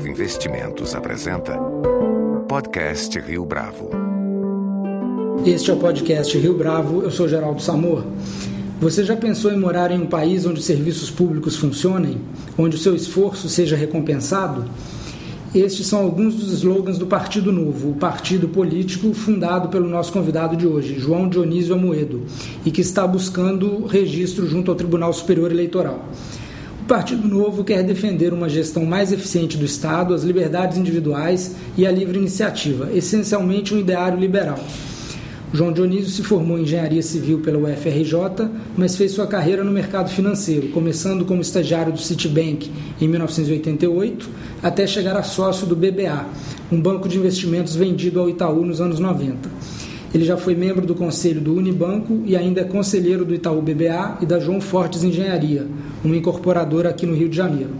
Bravo Investimentos apresenta Podcast Rio Bravo. Este é o podcast Rio Bravo, eu sou Geraldo Samor. Você já pensou em morar em um país onde os serviços públicos funcionem, onde o seu esforço seja recompensado? Estes são alguns dos slogans do Partido Novo, o partido político fundado pelo nosso convidado de hoje, João Dionísio Amoedo, e que está buscando registro junto ao Tribunal Superior Eleitoral. Partido Novo quer defender uma gestão mais eficiente do Estado, as liberdades individuais e a livre iniciativa, essencialmente um ideário liberal. João Dionísio se formou em engenharia civil pela UFRJ, mas fez sua carreira no mercado financeiro, começando como estagiário do Citibank em 1988, até chegar a sócio do BBA, um banco de investimentos vendido ao Itaú nos anos 90. Ele já foi membro do conselho do Unibanco e ainda é conselheiro do Itaú BBA e da João Fortes Engenharia, uma incorporadora aqui no Rio de Janeiro.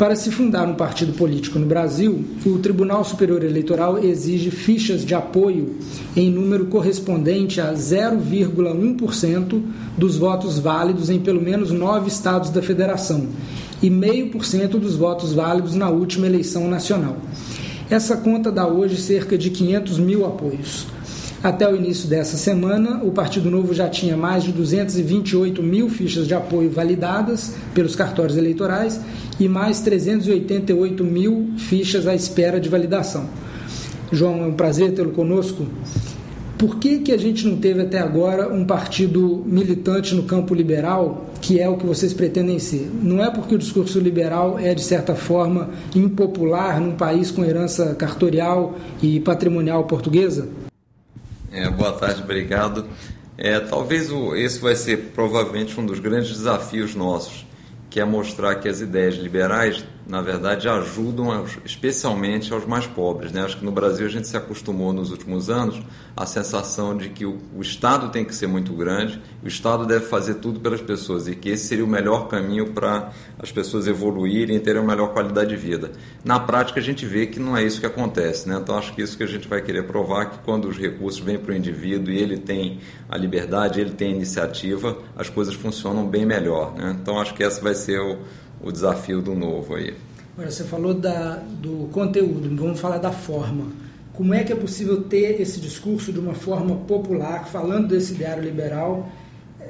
Para se fundar um partido político no Brasil, o Tribunal Superior Eleitoral exige fichas de apoio em número correspondente a 0,1% dos votos válidos em pelo menos nove estados da federação e 0,5% dos votos válidos na última eleição nacional. Essa conta dá hoje cerca de 500 mil apoios. Até o início dessa semana, o Partido Novo já tinha mais de 228 mil fichas de apoio validadas pelos cartórios eleitorais e mais 388 mil fichas à espera de validação. João, é um prazer tê-lo conosco. Por que, que a gente não teve até agora um partido militante no campo liberal, que é o que vocês pretendem ser? Não é porque o discurso liberal é, de certa forma, impopular num país com herança cartorial e patrimonial portuguesa? É, boa tarde, obrigado. É, talvez o, esse vai ser provavelmente um dos grandes desafios nossos, que é mostrar que as ideias liberais na verdade, ajudam aos, especialmente aos mais pobres. Né? Acho que no Brasil a gente se acostumou nos últimos anos a sensação de que o, o, Estado tem que ser muito grande, o Estado deve fazer tudo pelas pessoas e que esse seria o melhor caminho para as pessoas evoluírem e terem uma melhor qualidade de vida. Na prática, a gente vê que não é isso que acontece. Né? Então, acho que isso que a gente vai querer provar que quando os recursos vêm para o indivíduo e ele tem a liberdade, ele tem a iniciativa, as coisas funcionam bem melhor. Né? Então, acho que esse vai ser o o desafio do novo aí. Agora, você falou da, do conteúdo, vamos falar da forma. Como é que é possível ter esse discurso de uma forma popular, falando desse ideário liberal,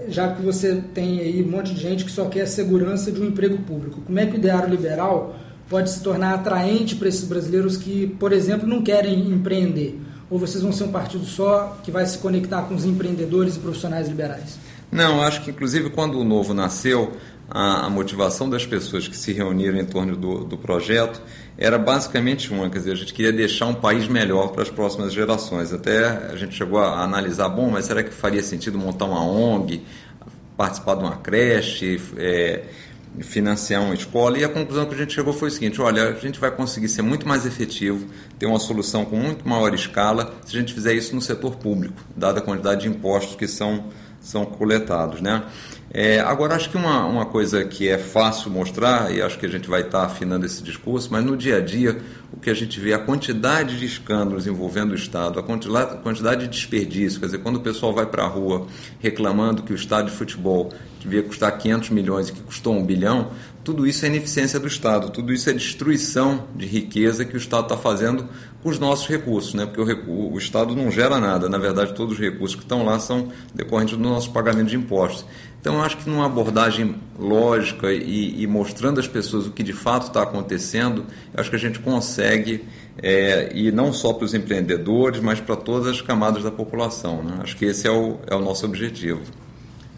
já que você tem aí um monte de gente que só quer a segurança de um emprego público? Como é que o ideário liberal pode se tornar atraente para esses brasileiros que, por exemplo, não querem empreender? Ou vocês vão ser um partido só que vai se conectar com os empreendedores e profissionais liberais? Não, acho que inclusive quando o Novo nasceu, a, a, motivação das pessoas que se reuniram em torno do, do, projeto era basicamente uma, quer dizer, a gente queria deixar um país melhor para as próximas gerações. Até a gente chegou a analisar, bom, mas será que faria sentido montar uma ONG, participar de uma creche, é, financiar uma escola? E a conclusão que a gente chegou foi o seguinte, olha, a gente vai conseguir ser muito mais efetivo, ter uma solução com muito maior escala, se a gente fizer isso no setor público, dada a quantidade de impostos que são, são coletados, né? É, agora, acho que uma, uma coisa que é fácil mostrar, e acho que a gente vai estar afinando esse discurso, mas no dia a dia, o que a gente vê, a quantidade de escândalos envolvendo o Estado, a quantidade, de desperdício, quer dizer, quando o pessoal vai para a rua reclamando que o estádio de futebol devia custar 500 milhões e que custou um bilhão, tudo isso é ineficiência do Estado, tudo isso é destruição de riqueza que o Estado está fazendo com os nossos recursos, né? porque o, o, Estado não gera nada, na verdade, todos os recursos que estão lá são decorrentes do nosso pagamento de impostos. Então, eu acho que numa abordagem lógica e, e mostrando às pessoas o que de fato está acontecendo, acho que a gente consegue, é, e não só para os empreendedores, mas para todas as camadas da população. Né? Acho que esse é o, é o nosso objetivo.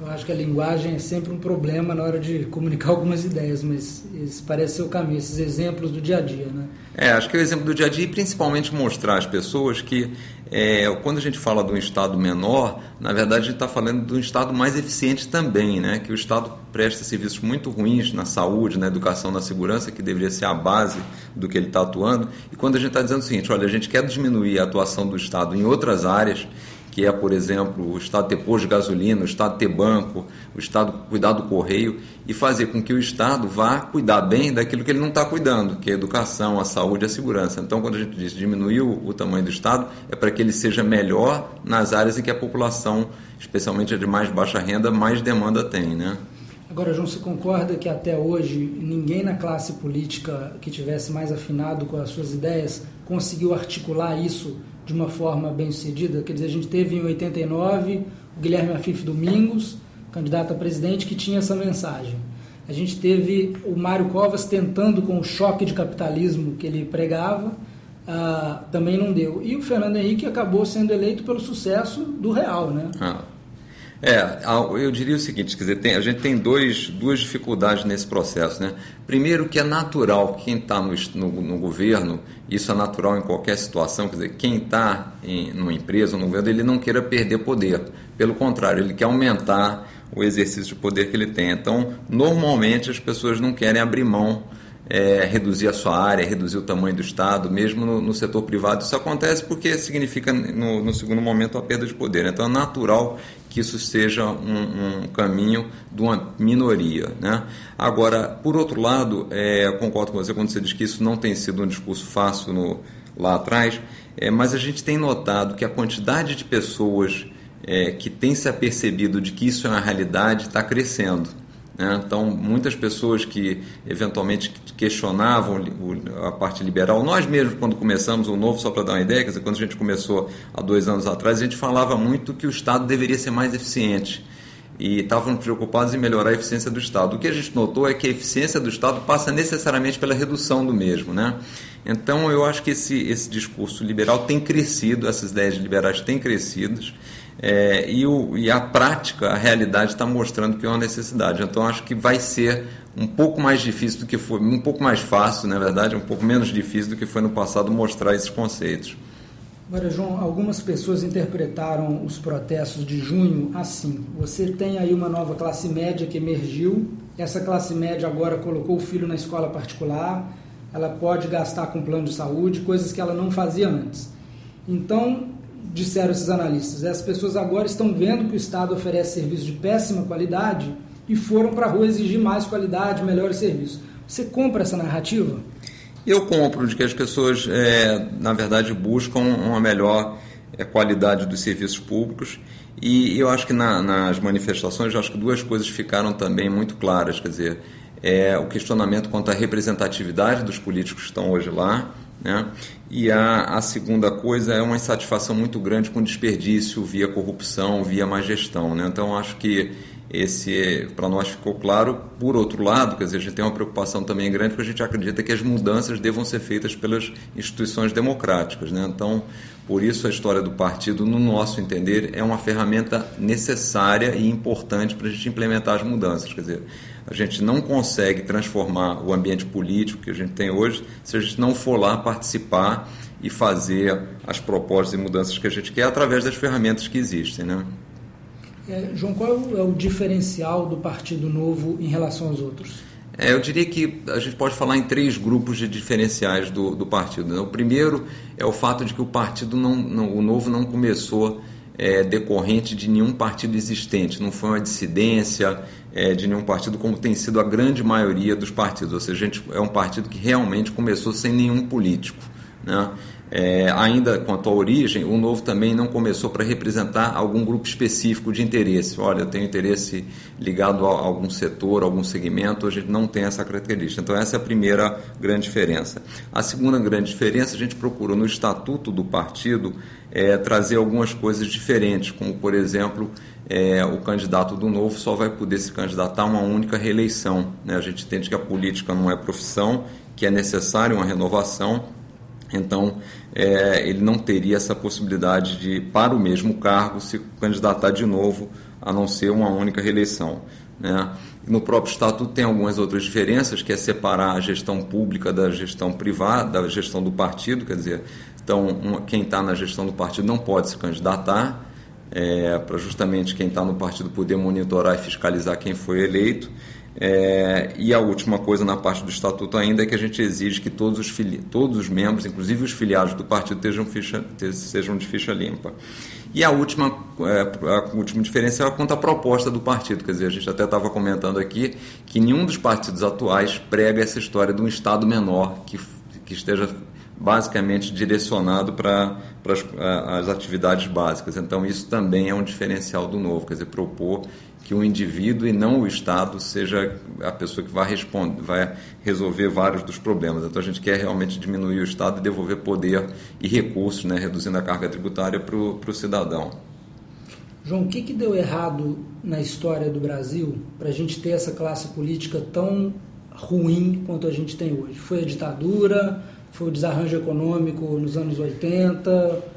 Eu acho que a linguagem é sempre um problema na hora de comunicar algumas ideias, mas esse parece ser o caminho, esses exemplos do dia a dia, né? É, acho que é o exemplo do dia a dia e principalmente mostrar às pessoas que é, quando a gente fala de um Estado menor, na verdade a gente está falando de um Estado mais eficiente também, né? Que o Estado presta serviços muito ruins na saúde, na educação, na segurança, que deveria ser a base do que ele está atuando. E quando a gente está dizendo o seguinte, olha, a gente quer diminuir a atuação do Estado em outras áreas que é, por exemplo, o Estado ter posto de gasolina, o Estado ter banco, o Estado cuidar do correio e fazer com que o Estado vá cuidar bem daquilo que ele não está cuidando, que é a educação, a saúde a segurança. Então, quando a gente diz diminuir o, o tamanho do Estado, é para que ele seja melhor nas áreas em que a população, especialmente a de mais baixa renda, mais demanda tem, né? Agora, João, você concorda que até hoje ninguém na classe política que tivesse mais afinado com as suas ideias conseguiu articular isso de uma forma bem sucedida? Quer dizer, a gente teve em 89 o Guilherme Afif Domingos, candidato a presidente, que tinha essa mensagem. A gente teve o Mário Covas tentando com o choque de capitalismo que ele pregava, ah, também não deu. E o Fernando Henrique acabou sendo eleito pelo sucesso do Real, né? Ah. É, eu diria o seguinte, quer dizer, tem, a gente tem dois, duas dificuldades nesse processo, né? Primeiro que é natural quem está no, no, no, governo, isso é natural em qualquer situação, quer dizer, quem está em numa empresa, no governo, ele não queira perder poder. Pelo contrário, ele quer aumentar o exercício de poder que ele tem. Então, normalmente as pessoas não querem abrir mão é, reduzir a sua área, reduzir o tamanho do Estado, mesmo no, no setor privado. Isso acontece porque significa, no, no, segundo momento, a perda de poder. Então é natural que isso seja um, um caminho de uma minoria. Né? Agora, por outro lado, é, concordo com você quando você diz que isso não tem sido um discurso fácil no, lá atrás, é, mas a gente tem notado que a quantidade de pessoas é, que tem se apercebido de que isso é uma realidade está crescendo. Né? Então, muitas pessoas que eventualmente questionavam a parte liberal, nós mesmos, quando começamos o Novo, só para dar uma ideia, quer dizer, quando a gente começou há dois anos atrás, a gente falava muito que o Estado deveria ser mais eficiente e estavam preocupados em melhorar a eficiência do Estado. O que a gente notou é que a eficiência do Estado passa necessariamente pela redução do mesmo. Né? Então, eu acho que esse, esse discurso liberal tem crescido, essas ideias liberais têm crescido. É, e, o, e, a prática, a realidade está mostrando que é uma necessidade. Então acho que vai ser um pouco mais difícil do que foi, um pouco mais fácil, na verdade, um pouco menos difícil do que foi no passado mostrar esses conceitos. Agora, João, algumas pessoas interpretaram os protestos de junho assim. Você tem aí uma nova classe média que emergiu. Essa classe média agora colocou o filho na escola particular. Ela pode gastar com plano de saúde, coisas que ela não fazia antes. Então, disseram esses analistas. As pessoas agora estão vendo que o Estado oferece serviço de péssima qualidade e foram para a rua exigir mais qualidade, melhores serviços. Você compra essa narrativa? Eu compro de que as pessoas, é, na verdade, buscam uma melhor é, qualidade dos serviços públicos e eu acho que na, nas manifestações, acho que duas coisas ficaram também muito claras, quer dizer, é, o questionamento quanto à representatividade dos políticos que estão hoje lá, né? E a, a segunda coisa é uma insatisfação muito grande com desperdício via corrupção, via má gestão. Né? Então, acho que esse para nós ficou claro. Por outro lado, quer dizer, a gente tem uma preocupação também grande porque a gente acredita que as mudanças devam ser feitas pelas instituições democráticas. Né? Então, por isso a história do partido, no nosso entender, é uma ferramenta necessária e importante para a gente implementar as mudanças. Quer dizer, a gente não consegue transformar o ambiente político que a gente tem hoje se a gente não for lá participar e fazer as propostas e mudanças que a gente quer através das ferramentas que existem. Né? É, João, qual é o diferencial do Partido Novo em relação aos outros? É, eu diria que a gente pode falar em três grupos de diferenciais do, do partido. Né? O primeiro é o fato de que o partido não, não o novo não começou é, decorrente de nenhum partido existente, não foi uma dissidência é, de nenhum partido, como tem sido a grande maioria dos partidos. Ou seja, a gente é um partido que realmente começou sem nenhum político. Né? É, ainda quanto à origem, o Novo também não começou para representar algum grupo específico de interesse. Olha, eu tenho interesse ligado a algum setor, a algum segmento, a gente não tem essa característica. Então, essa é a primeira grande diferença. A segunda grande diferença, a gente procurou no estatuto do partido é, trazer algumas coisas diferentes, como, por exemplo, é, o candidato do Novo só vai poder se candidatar a uma única reeleição. Né? A gente entende que a política não é profissão, que é necessária uma renovação então, é, ele não teria essa possibilidade de, para o mesmo cargo, se candidatar de novo, a não ser uma única reeleição. Né? No próprio estatuto tem algumas outras diferenças, que é separar a gestão pública da gestão privada, da gestão do partido, quer dizer, então quem está na gestão do partido não pode se candidatar, é, para justamente quem está no partido poder monitorar e fiscalizar quem foi eleito. É, e a última coisa na parte do estatuto ainda é que a gente exige que todos os, fili todos os membros, inclusive os filiados do partido, ficha, sejam de ficha limpa. E a última, é, a última diferença é quanto à proposta do partido. Quer dizer, a gente até estava comentando aqui que nenhum dos partidos atuais prega essa história de um Estado menor que, que esteja basicamente direcionado para, as, atividades básicas. Então, isso também é um diferencial do novo, quer dizer, propor que o indivíduo e não o Estado seja a pessoa que vai responder, vai resolver vários dos problemas. Então a gente quer realmente diminuir o Estado e devolver poder e recursos, né, reduzindo a carga tributária para o cidadão. João, o que, que deu errado na história do Brasil para a gente ter essa classe política tão ruim quanto a gente tem hoje? Foi a ditadura? Foi o desarranjo econômico nos anos 80?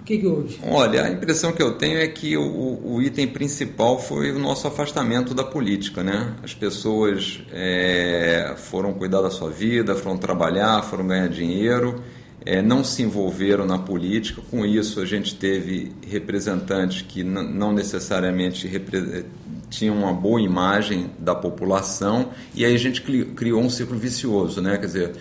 O que, que houve? Olha, a impressão que eu tenho é que o, o item principal foi o nosso afastamento da política, né? As pessoas é, foram cuidar da sua vida, foram trabalhar, foram ganhar dinheiro, é, não se envolveram na política. Com isso, a gente teve representantes que não necessariamente tinham uma boa imagem da população e aí a gente criou um ciclo vicioso, né? Quer dizer,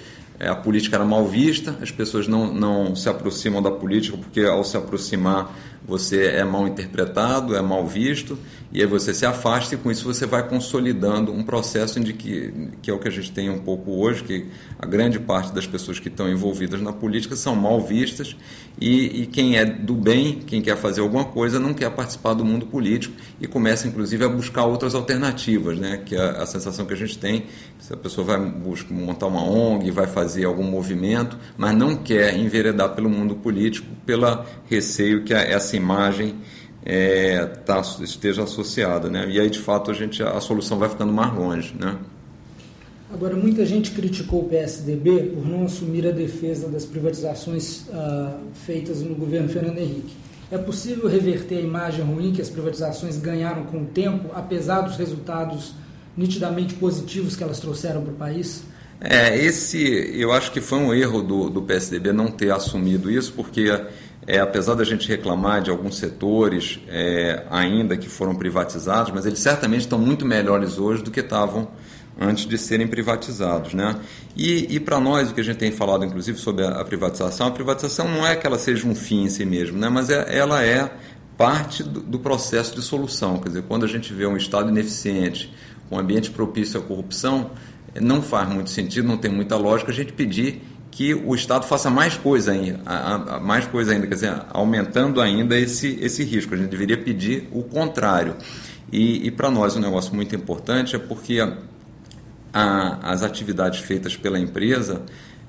a política era mal vista, as pessoas não, não se aproximam da política porque ao se aproximar você é mal interpretado, é mal visto, e aí você se afasta e com isso você vai consolidando um processo de que, que é o que a gente tem um pouco hoje, que a grande parte das pessoas que estão envolvidas na política são mal vistas e, e quem é do bem, quem quer fazer alguma coisa, não quer participar do mundo político e começa inclusive a buscar outras alternativas, né? que é a sensação que a gente tem, se a pessoa vai buscar, montar uma ONG, vai fazer algum movimento, mas não quer enveredar pelo mundo político, pela receio que essa imagem é, tá, esteja associada, né? E aí de fato a gente a solução vai ficando mais longe, né? Agora muita gente criticou o PSDB por não assumir a defesa das privatizações uh, feitas no governo Fernando Henrique. É possível reverter a imagem ruim que as privatizações ganharam com o tempo, apesar dos resultados nitidamente positivos que elas trouxeram para o país? É, esse eu acho que foi um erro do, do PSDB não ter assumido isso, porque é, apesar da gente reclamar de alguns setores é, ainda que foram privatizados, mas eles certamente estão muito melhores hoje do que estavam antes de serem privatizados. Né? E, e para nós, o que a gente tem falado, inclusive, sobre a, a, privatização, a privatização não é que ela seja um fim em si mesmo, né? mas é, ela é parte do, do processo de solução. Quer dizer, quando a gente vê um Estado ineficiente, um ambiente propício à corrupção, não faz muito sentido, não tem muita lógica a gente pedir que o Estado faça mais coisa ainda, mais coisa ainda, quer dizer, aumentando ainda esse, esse risco. A gente deveria pedir o contrário. E, e para nós um negócio muito importante é porque a, a, as atividades feitas pela empresa,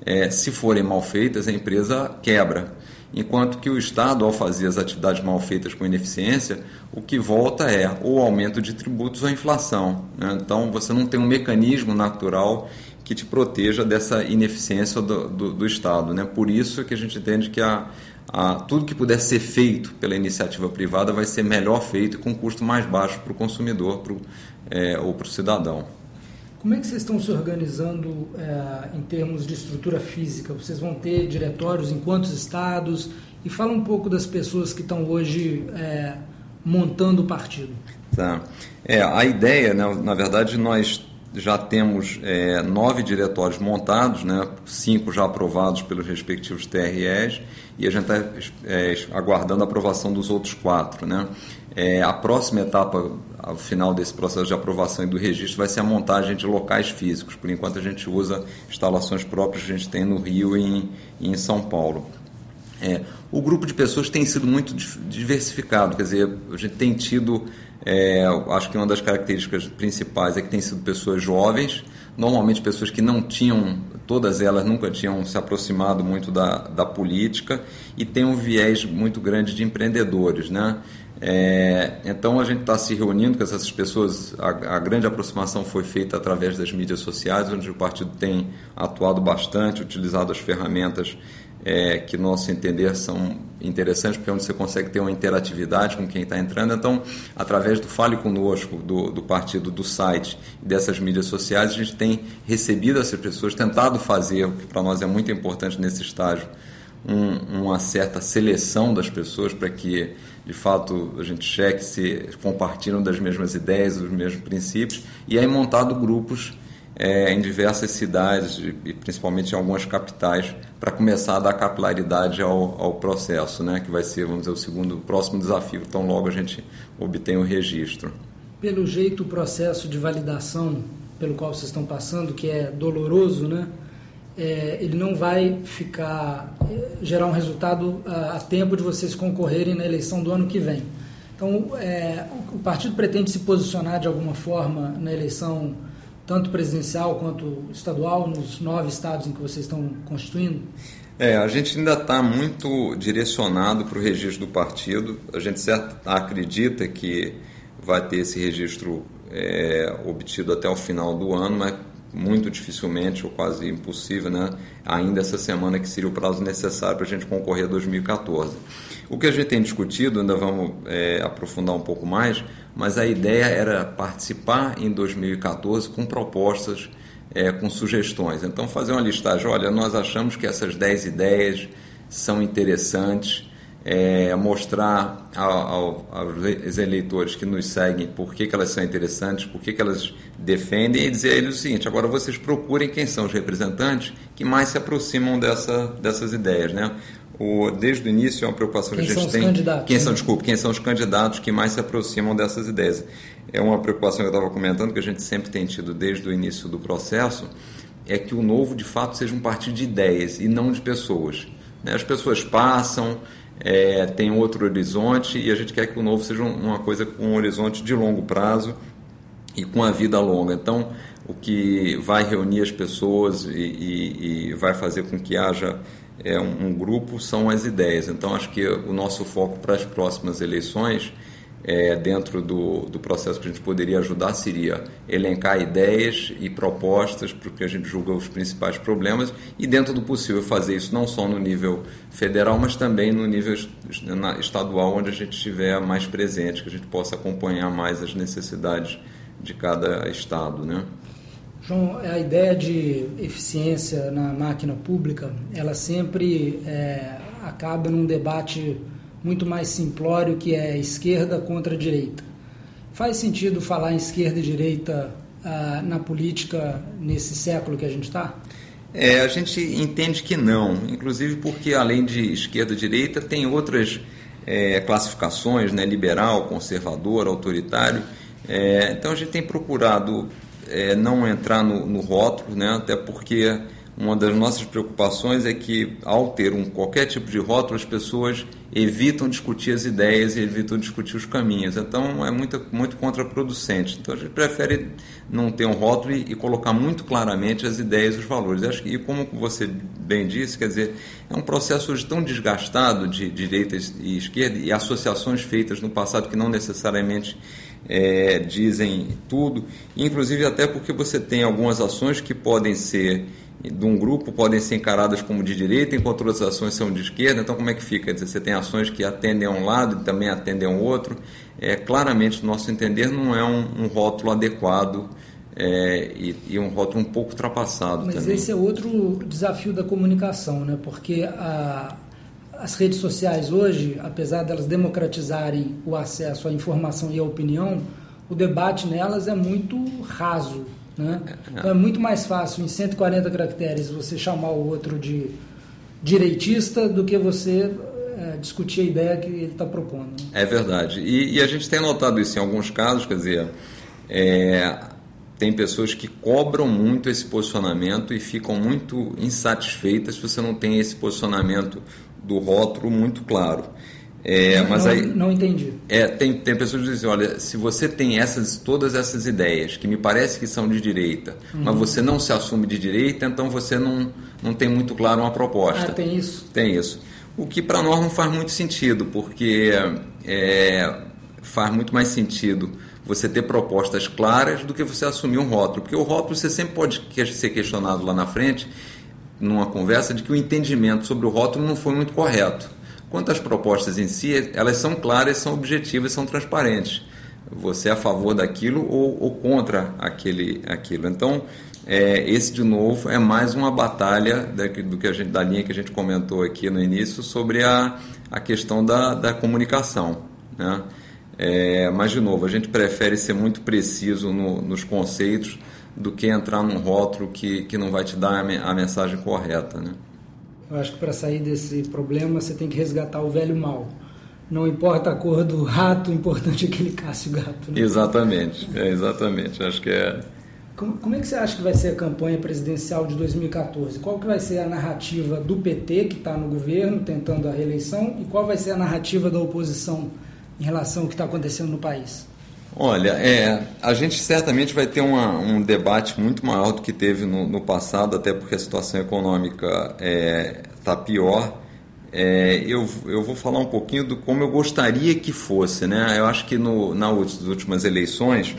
é, se forem mal feitas, a empresa quebra. Enquanto que o Estado, ao fazer as atividades mal feitas com ineficiência, o que volta é ou aumento de tributos ou inflação. Né? Então você não tem um mecanismo natural que te proteja dessa ineficiência do, do, do Estado. Né? Por isso que a gente entende que a, a, tudo que puder ser feito pela iniciativa privada vai ser melhor feito com custo mais baixo para o consumidor pro, é, ou para o cidadão. Como é que vocês estão se organizando é, em termos de estrutura física? Vocês vão ter diretórios em quantos estados? E fala um pouco das pessoas que estão hoje é, montando o partido. Tá. É, a ideia, né, na verdade, nós já temos é, nove diretórios montados, né, cinco já aprovados pelos respectivos TREs, e a gente está é, aguardando a aprovação dos outros quatro. Né. É, a próxima etapa, ao final desse processo de aprovação e do registro, vai ser a montagem de locais físicos. Por enquanto, a gente usa instalações próprias que a gente tem no Rio e em, e em São Paulo. É, o grupo de pessoas tem sido muito diversificado, quer dizer, a gente tem tido é, acho que uma das características principais é que tem sido pessoas jovens, normalmente pessoas que não tinham, todas elas nunca tinham se aproximado muito da, da política e tem um viés muito grande de empreendedores, né? É, então a gente está se reunindo com essas pessoas. A, a, grande aproximação foi feita através das mídias sociais, onde o partido tem atuado bastante, utilizado as ferramentas é, que, nosso entender, são interessantes, porque é onde você consegue ter uma interatividade com quem está entrando. Então, através do Fale Conosco, do, do partido, do site dessas mídias sociais, a gente tem recebido essas pessoas, tentado fazer, o que para nós é muito importante nesse estágio, um, uma certa seleção das pessoas para que, de fato, a gente cheque se compartilham das mesmas ideias, dos mesmos princípios, e aí montado grupos é, em diversas cidades e principalmente em algumas capitais para começar a dar capilaridade ao, ao processo, né, que vai ser, vamos dizer, o segundo, o próximo desafio, tão logo a gente obtém o registro. Pelo jeito, o processo de validação pelo qual vocês estão passando, que é doloroso, né, é, ele não vai ficar, é, gerar um resultado a, a tempo de vocês concorrerem na eleição do ano que vem. Então, é, o partido pretende se posicionar de alguma forma na eleição, tanto presidencial quanto estadual, nos nove estados em que vocês estão constituindo? É, a gente ainda está muito direcionado para o registro do partido. A gente certo, acredita que vai ter esse registro é, obtido até o final do ano, mas muito dificilmente ou quase impossível, né? ainda essa semana que seria o prazo necessário para a gente concorrer a 2014. O que a gente tem discutido, ainda vamos é, aprofundar um pouco mais, mas a ideia era participar em 2014 com propostas, é, com sugestões. Então, fazer uma listagem: olha, nós achamos que essas 10 ideias são interessantes é, mostrar ao, ao, aos eleitores que nos seguem por que, que elas são interessantes, por que, que elas defendem e dizer a eles o seguinte: agora vocês procurem quem são os representantes que mais se aproximam dessa, dessas ideias. Né? O, desde o início é uma preocupação quem que a gente tem. Candidatos, quem né? são, desculpe, quem são os candidatos que mais se aproximam dessas ideias? É uma preocupação que eu estava comentando que a gente sempre tem tido desde o início do processo, é que o novo de fato seja um partido de ideias e não de pessoas. Né? As pessoas passam, é, tem outro horizonte e a gente quer que o novo seja uma coisa com um horizonte de longo prazo e com a vida longa. Então, o que vai reunir as pessoas e, e, e vai fazer com que haja é, um, um, grupo são as ideias. Então, acho que o nosso foco para as próximas eleições é, dentro do, do processo que a gente poderia ajudar seria elencar ideias e propostas para que a gente julga os principais problemas e, dentro do possível, fazer isso não só no nível federal, mas também no nível estadual, onde a gente estiver mais presente, que a gente possa acompanhar mais as necessidades de cada estado. Né? João, a ideia de eficiência na máquina pública, ela sempre é, acaba num debate muito mais simplório que é esquerda contra direita. Faz sentido falar em esquerda e direita ah, na política nesse século que a gente está? É, a gente entende que não, inclusive porque além de esquerda e direita tem outras é, classificações, né, liberal, conservador, autoritário. É, então a gente tem procurado é, não entrar no, no rótulo, né, até porque uma das nossas preocupações é que, ao ter um, qualquer tipo de rótulo, as pessoas evitam discutir as ideias e evitam discutir os caminhos. Então, é muito, muito contraproducente. Então, a gente prefere não ter um rótulo e, e colocar muito claramente as ideias e os valores. Acho que, e como você bem disse, quer dizer, é um processo hoje tão desgastado de, de direita e esquerda e associações feitas no passado que não necessariamente é, dizem tudo, inclusive até porque você tem algumas ações que podem ser de um grupo podem ser encaradas como de direita, enquanto outras ações são de esquerda. Então, como é que fica? Dizer, você tem ações que atendem a um lado e também atendem a um outro. É, claramente, no nosso entender, não é um, um rótulo adequado é, e, e, um rótulo um pouco ultrapassado. Mas também. esse é outro desafio da comunicação, né? porque a, as redes sociais hoje, apesar delas democratizarem o acesso à informação e à opinião, o debate nelas é muito raso né? Então é muito mais fácil em 140 caracteres você chamar o outro de direitista do que você é, discutir a ideia que ele está propondo. É verdade. E, e, a gente tem notado isso em alguns casos, quer dizer, é, tem pessoas que cobram muito esse posicionamento e ficam muito insatisfeitas se você não tem esse posicionamento do rótulo muito claro. É, mas não, aí não entendi. É, tem, tem pessoas que dizem, olha, se você tem essas todas essas ideias que me parece que são de direita, uhum. mas você não se assume de direita, então você não, não tem muito claro uma proposta. Ah, tem isso. Tem isso. O que para nós não faz muito sentido, porque é, faz muito mais sentido você ter propostas claras do que você assumir um rótulo, porque o rótulo você sempre pode ser questionado lá na frente numa conversa de que o entendimento sobre o rótulo não foi muito correto. Quanto às propostas em si, elas são claras, são objetivas, são transparentes. Você é a favor daquilo ou, ou contra aquele, aquilo. Então, é, esse de novo é mais uma batalha da, do que a gente, da linha que a gente comentou aqui no início sobre a, a questão da, da comunicação. Né? É, mas, de novo, a gente prefere ser muito preciso no, nos conceitos do que entrar num rótulo que, que não vai te dar a, a mensagem correta. Né? Eu acho que para sair desse problema você tem que resgatar o velho mal. Não importa a cor do rato, o importante é que ele casse o gato. Né? Exatamente, é, exatamente. Acho que é. Como, como, é que você acha que vai ser a campanha presidencial de 2014? Qual que vai ser a narrativa do PT, que está no governo, tentando a reeleição, e qual vai ser a narrativa da oposição em relação ao que está acontecendo no país? Olha, é, a gente certamente vai ter uma, um debate muito maior do que teve no, no passado, até porque a situação econômica está é, tá pior. É, eu, eu vou falar um pouquinho do como eu gostaria que fosse. Né? Eu acho que no, nas últimas eleições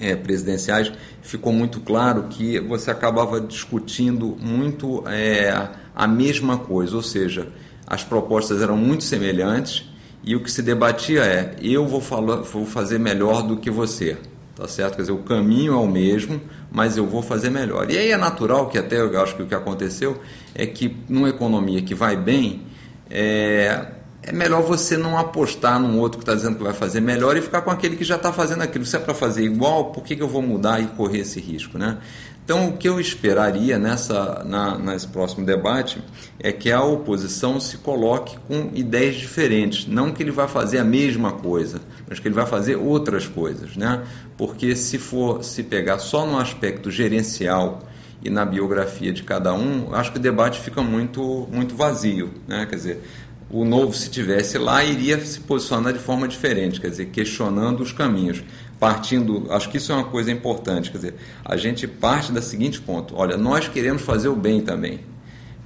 é, presidenciais ficou muito claro que você acabava discutindo muito é, a mesma coisa, ou seja, as propostas eram muito semelhantes e o que se debatia é: eu vou, falar, vou fazer melhor do que você. Tá certo? Quer dizer, o caminho é o mesmo, mas eu vou fazer melhor. E aí é natural que até eu acho que o que aconteceu é que numa economia que vai bem, é, é melhor você não apostar num outro que está dizendo que vai fazer melhor e ficar com aquele que já está fazendo aquilo. Se é para fazer igual, por que, que eu vou mudar e correr esse risco? Né? Então, o que eu esperaria nessa, na, nesse próximo debate é que a oposição se coloque com ideias diferentes. Não que ele vai fazer a mesma coisa, mas que ele vai fazer outras coisas. Né? Porque se for se pegar só no aspecto gerencial e na biografia de cada um, acho que o debate fica muito, muito vazio. Né? Quer dizer, o novo, se tivesse lá, iria se posicionar de forma diferente, quer dizer, questionando os caminhos partindo, acho que isso é uma coisa importante, quer dizer, a gente parte da seguinte ponto, olha, nós queremos fazer o bem também.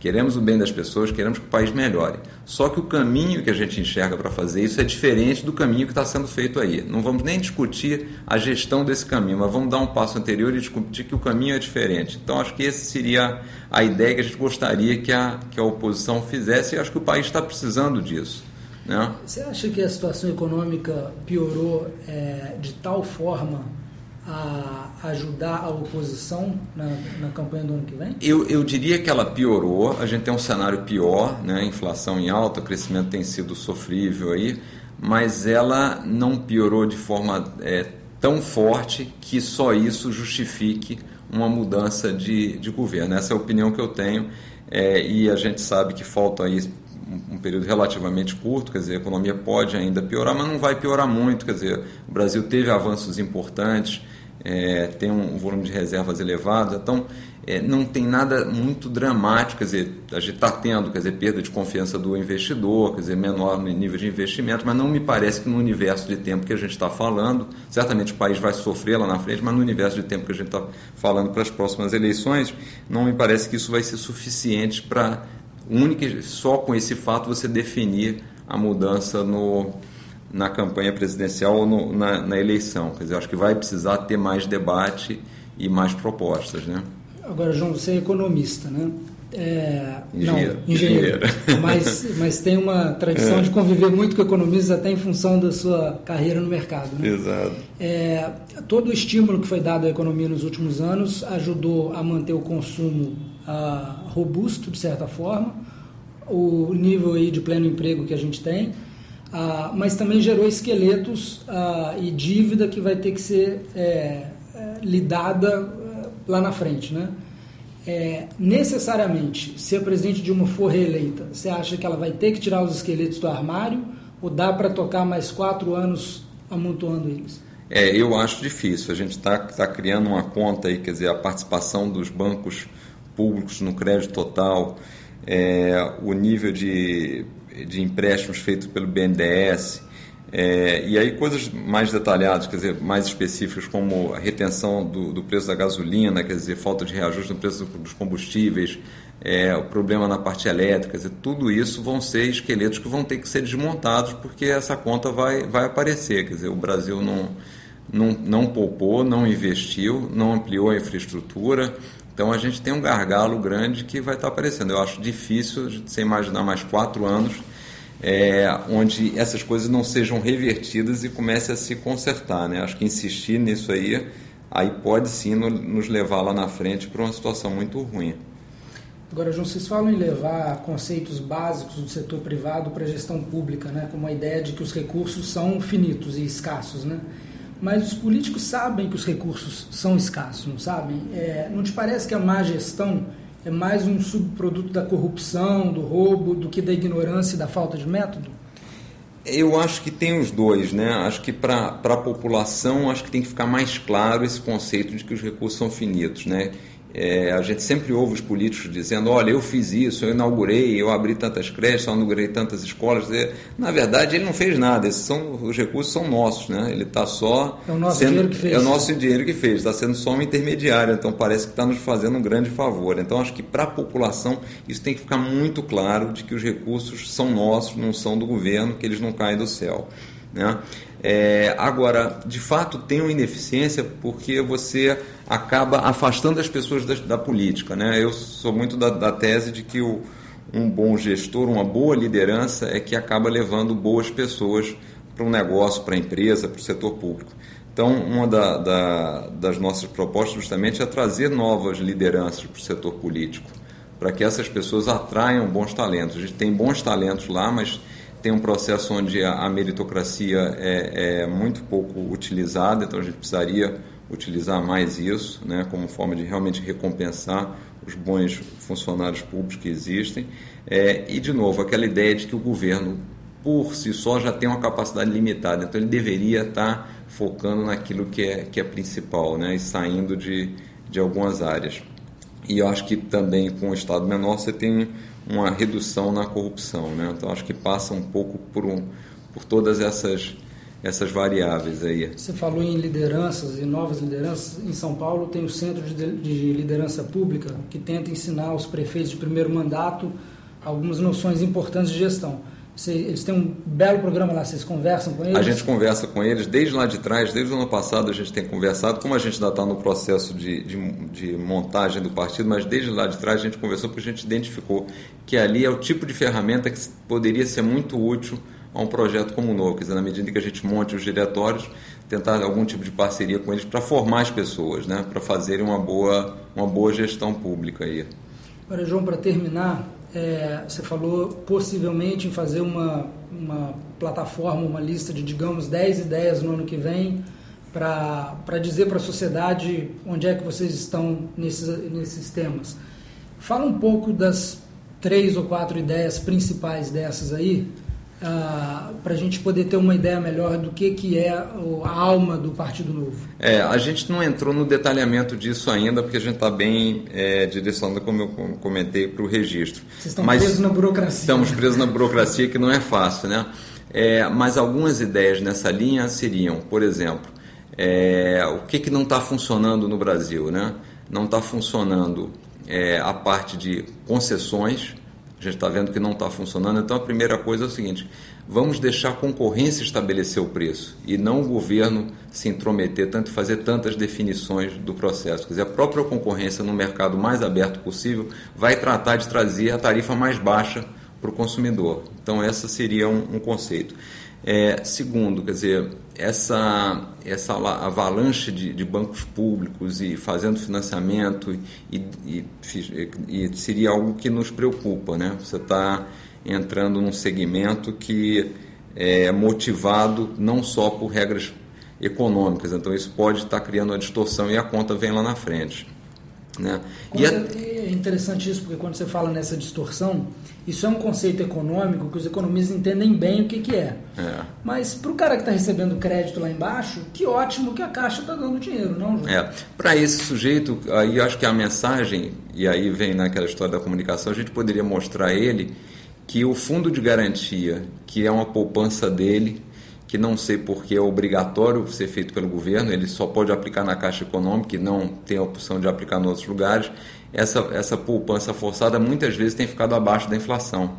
Queremos o bem das pessoas, queremos que o país melhore. Só que o caminho que a gente enxerga para fazer isso é diferente do caminho que está sendo feito aí. Não vamos nem discutir a gestão desse caminho, mas vamos dar um passo anterior e discutir que o caminho é diferente. Então, acho que essa seria a ideia que a gente gostaria que a, que a oposição fizesse e acho que o país está precisando disso. Né? Você acha que a situação econômica piorou é, de tal forma a ajudar a oposição na, na, campanha do ano que vem? Eu, eu diria que ela piorou. A gente tem um cenário pior, né? inflação em alta, o crescimento tem sido sofrível aí, mas ela não piorou de forma é, tão forte que só isso justifique uma mudança de, de governo. Essa é a opinião que eu tenho é, e a gente sabe que falta aí um período relativamente curto, quer dizer, a economia pode ainda piorar, mas não vai piorar muito, quer dizer, o Brasil teve avanços importantes, é, tem um volume de reservas elevado, então é, não tem nada muito dramático, quer dizer, a gente está tendo, quer dizer, perda de confiança do investidor, quer dizer, menor nível de investimento, mas não me parece que no universo de tempo que a gente está falando, certamente o país vai sofrer lá na frente, mas no universo de tempo que a gente está falando para as próximas eleições, não me parece que isso vai ser suficiente para única só com esse fato você definir a mudança no, na campanha presidencial ou no, na, na, eleição. Quer dizer, acho que vai precisar ter mais debate e mais propostas, né? Agora, João, você é economista, né? É, engenheiro. Não, engenheiro. mas, mas tem uma tradição é. de conviver muito com economistas até em função da sua carreira no mercado. Né? Exato. É, todo o estímulo que foi dado à economia nos últimos anos ajudou a manter o consumo ah, robusto, de certa forma, o nível aí de pleno emprego que a gente tem, ah, mas também gerou esqueletos ah, e dívida que vai ter que ser é, é, lidada é, lá na frente, né? É, necessariamente, se a presidente Dilma for reeleita, você acha que ela vai ter que tirar os esqueletos do armário ou dá para tocar mais quatro anos amontoando eles? É, eu acho difícil. A gente está tá criando uma conta aí, quer dizer, a participação dos bancos públicos no crédito total, é, o nível de, de empréstimos feito pelo BNDES, é, e aí coisas mais detalhadas, quer dizer, mais específicas, como a retenção do, do preço da gasolina, quer dizer, falta de reajuste no preço dos combustíveis, é, o problema na parte elétrica, quer dizer, tudo isso vão ser esqueletos que vão ter que ser desmontados porque essa conta vai, vai aparecer. Quer dizer, o Brasil não, não, não poupou, não investiu, não ampliou a infraestrutura, então a gente tem um gargalo grande que vai estar aparecendo. Eu acho difícil você imaginar mais quatro anos é, onde essas coisas não sejam revertidas e comece a se consertar. Né? Acho que insistir nisso aí, aí pode sim nos levar lá na frente para uma situação muito ruim. Agora, João, vocês falam em levar conceitos básicos do setor privado para a gestão pública, né? como a ideia de que os recursos são finitos e escassos. Né? Mas os políticos sabem que os recursos são escassos, não sabem? É, não te parece que a má gestão é mais um subproduto da corrupção, do roubo, do que da ignorância e da falta de método? Eu acho que tem os dois, né? Acho que para a população acho que tem que ficar mais claro esse conceito de que os recursos são finitos, né? É, a gente sempre ouve os políticos dizendo: olha, eu fiz isso, eu inaugurei, eu abri tantas creches, eu inaugurei tantas escolas. Na verdade, ele não fez nada, esses são, os recursos são nossos, né? ele está só. É o nosso sendo, dinheiro que fez. É o nosso dinheiro que fez, está sendo só um intermediário, então parece que está nos fazendo um grande favor. Então, acho que para a população isso tem que ficar muito claro de que os recursos são nossos, não são do governo, que eles não caem do céu. Né? É, agora, de fato, tem uma ineficiência porque você acaba afastando as pessoas da, da política. Né? Eu sou muito da, da tese de que o, um bom gestor, uma boa liderança é que acaba levando boas pessoas para um negócio, para a empresa, para o setor público. Então, uma da, da, das nossas propostas justamente é trazer novas lideranças para o setor político, para que essas pessoas atraiam bons talentos. A gente tem bons talentos lá, mas tem um processo onde a, meritocracia é, é, muito pouco utilizada, então a gente precisaria utilizar mais isso, né, como forma de realmente recompensar os bons funcionários públicos que existem. É, e, de novo, aquela ideia de que o governo, por si só, já tem uma capacidade limitada, então ele deveria estar focando naquilo que é, que é principal né, e saindo de, de algumas áreas. E eu acho que também com o Estado menor você tem uma redução na corrupção. Né? Então acho que passa um pouco por, um, por todas essas, essas variáveis aí. Você falou em lideranças e novas lideranças. Em São Paulo tem o Centro de, de Liderança Pública que tenta ensinar aos prefeitos de primeiro mandato algumas noções importantes de gestão. Eles têm um belo programa lá, vocês conversam com eles? A gente conversa com eles desde lá de trás, desde o ano passado a gente tem conversado, como a gente ainda está no processo de, de, de, montagem do partido, mas desde lá de trás a gente conversou porque a gente identificou que ali é o tipo de ferramenta que poderia ser muito útil a um projeto como o novo, quer dizer, na medida que a gente monte os diretórios, tentar algum tipo de parceria com eles para formar as pessoas, né, para fazerem uma boa, uma boa gestão pública aí. Agora, João, para terminar, é, você falou possivelmente em fazer uma, uma plataforma, uma lista de, digamos, 10 ideias no ano que vem para dizer para a sociedade onde é que vocês estão nesses, nesses temas. Fala um pouco das três ou quatro ideias principais dessas aí, ah, para a gente poder ter uma ideia melhor do que, que é a alma do Partido Novo? É, a gente não entrou no detalhamento disso ainda, porque a gente está bem é, direcionando, como eu comentei, para o registro. Vocês estão mas presos na burocracia. Estamos presos na burocracia, que não é fácil, né? É, mas algumas ideias nessa linha seriam, por exemplo, é, o que, que não está funcionando no Brasil, né? Não está funcionando é, a parte de concessões, a gente está vendo que não está funcionando. Então, a primeira coisa é o seguinte: vamos deixar a concorrência estabelecer o preço e não o governo se intrometer tanto fazer tantas definições do processo. Quer dizer, a própria concorrência no mercado mais aberto possível vai tratar de trazer a tarifa mais baixa para o consumidor. Então, essa seria um, um conceito. É, segundo, quer dizer, essa, essa avalanche de, de bancos públicos e fazendo financiamento e, e, e, seria algo que nos preocupa, né? Você está entrando num segmento que é motivado não só por regras econômicas, então isso pode estar criando uma distorção e a conta vem lá na frente. Né? E é interessante isso, porque quando você fala nessa distorção, isso é um conceito econômico que os economistas entendem bem o que, que é. é. Mas para o cara que está recebendo crédito lá embaixo, que ótimo que a Caixa está dando dinheiro, não, João? É. Para esse sujeito, aí eu acho que a mensagem, e aí vem naquela história da comunicação, a gente poderia mostrar a ele que o fundo de garantia, que é uma poupança dele, que não sei porque é obrigatório ser feito pelo governo, ele só pode aplicar na Caixa Econômica e não tem a opção de aplicar em outros lugares. Essa, essa poupança forçada muitas vezes tem ficado abaixo da inflação.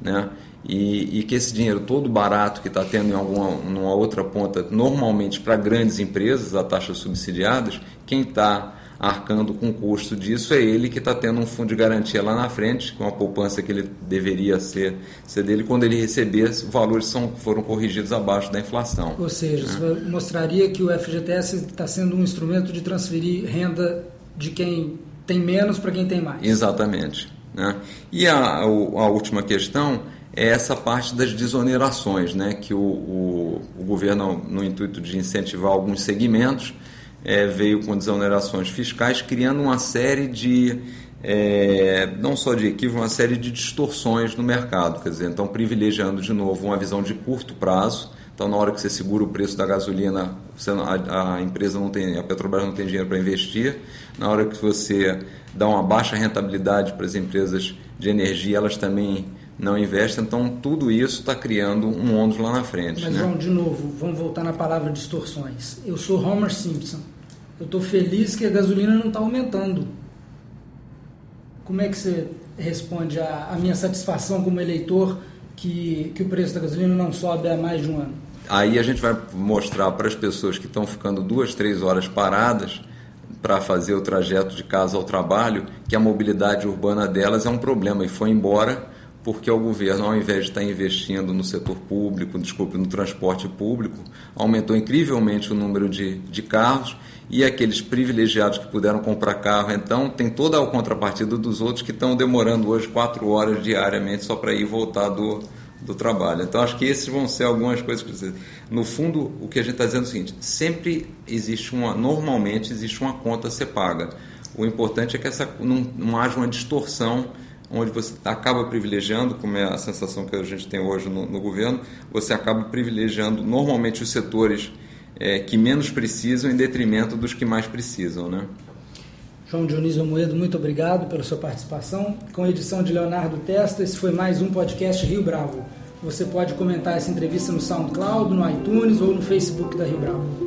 Né? E, e que esse dinheiro todo barato que está tendo em alguma numa outra ponta, normalmente para grandes empresas, a taxas subsidiadas, quem está arcando com o custo disso é ele que está tendo um fundo de garantia lá na frente, com a poupança que ele deveria ser, ser dele, quando ele receber, os valores são, foram corrigidos abaixo da inflação. Ou seja, né? mostraria que o FGTS está sendo um instrumento de transferir renda de quem tem menos para quem tem mais. Exatamente. Né? E a, a, última questão é essa parte das desonerações, né? que o, o, o governo, no intuito de incentivar alguns segmentos, é, veio com desonerações fiscais, criando uma série de, é, não só de equívocos, uma série de distorções no mercado. Quer dizer, então privilegiando de novo uma visão de curto prazo, Então, na hora que você segura o preço da gasolina, a, a empresa não tem, a Petrobras não tem dinheiro para investir. Na hora que você dá uma baixa rentabilidade para as empresas de energia, elas também não investem. Então, tudo isso está criando um ônus lá na frente. Mas, né? João, de novo, vamos voltar na palavra distorções. Eu sou Homer Simpson. Eu estou feliz que a gasolina não está aumentando. Como é que você responde à, minha satisfação como eleitor que, que o preço da gasolina não sobe há mais de um ano? Aí a gente vai mostrar para as pessoas que estão ficando duas, três horas paradas para fazer o trajeto de casa ao trabalho que a mobilidade urbana delas é um problema e foi embora porque o governo, ao invés de estar investindo no setor público, desculpe, no transporte público, aumentou incrivelmente o número de, de carros e aqueles privilegiados que puderam comprar carro, então tem toda a contrapartida dos outros que estão demorando hoje quatro horas diariamente só para ir voltar do, do trabalho. Então acho que esses vão ser algumas coisas que no fundo o que a gente está dizendo é o seguinte: sempre existe uma, normalmente existe uma conta a ser paga. O importante é que essa não, não haja uma distorção onde você acaba privilegiando, como é a sensação que a gente tem hoje no, no governo, você acaba privilegiando normalmente os setores é, que menos precisam em detrimento dos que mais precisam, né? João Dionísio Moedo, muito obrigado pela sua participação. Com a edição de Leonardo Testa, esse foi mais um podcast Rio Bravo. Você pode comentar essa entrevista no SoundCloud, no iTunes ou no Facebook da Rio Bravo.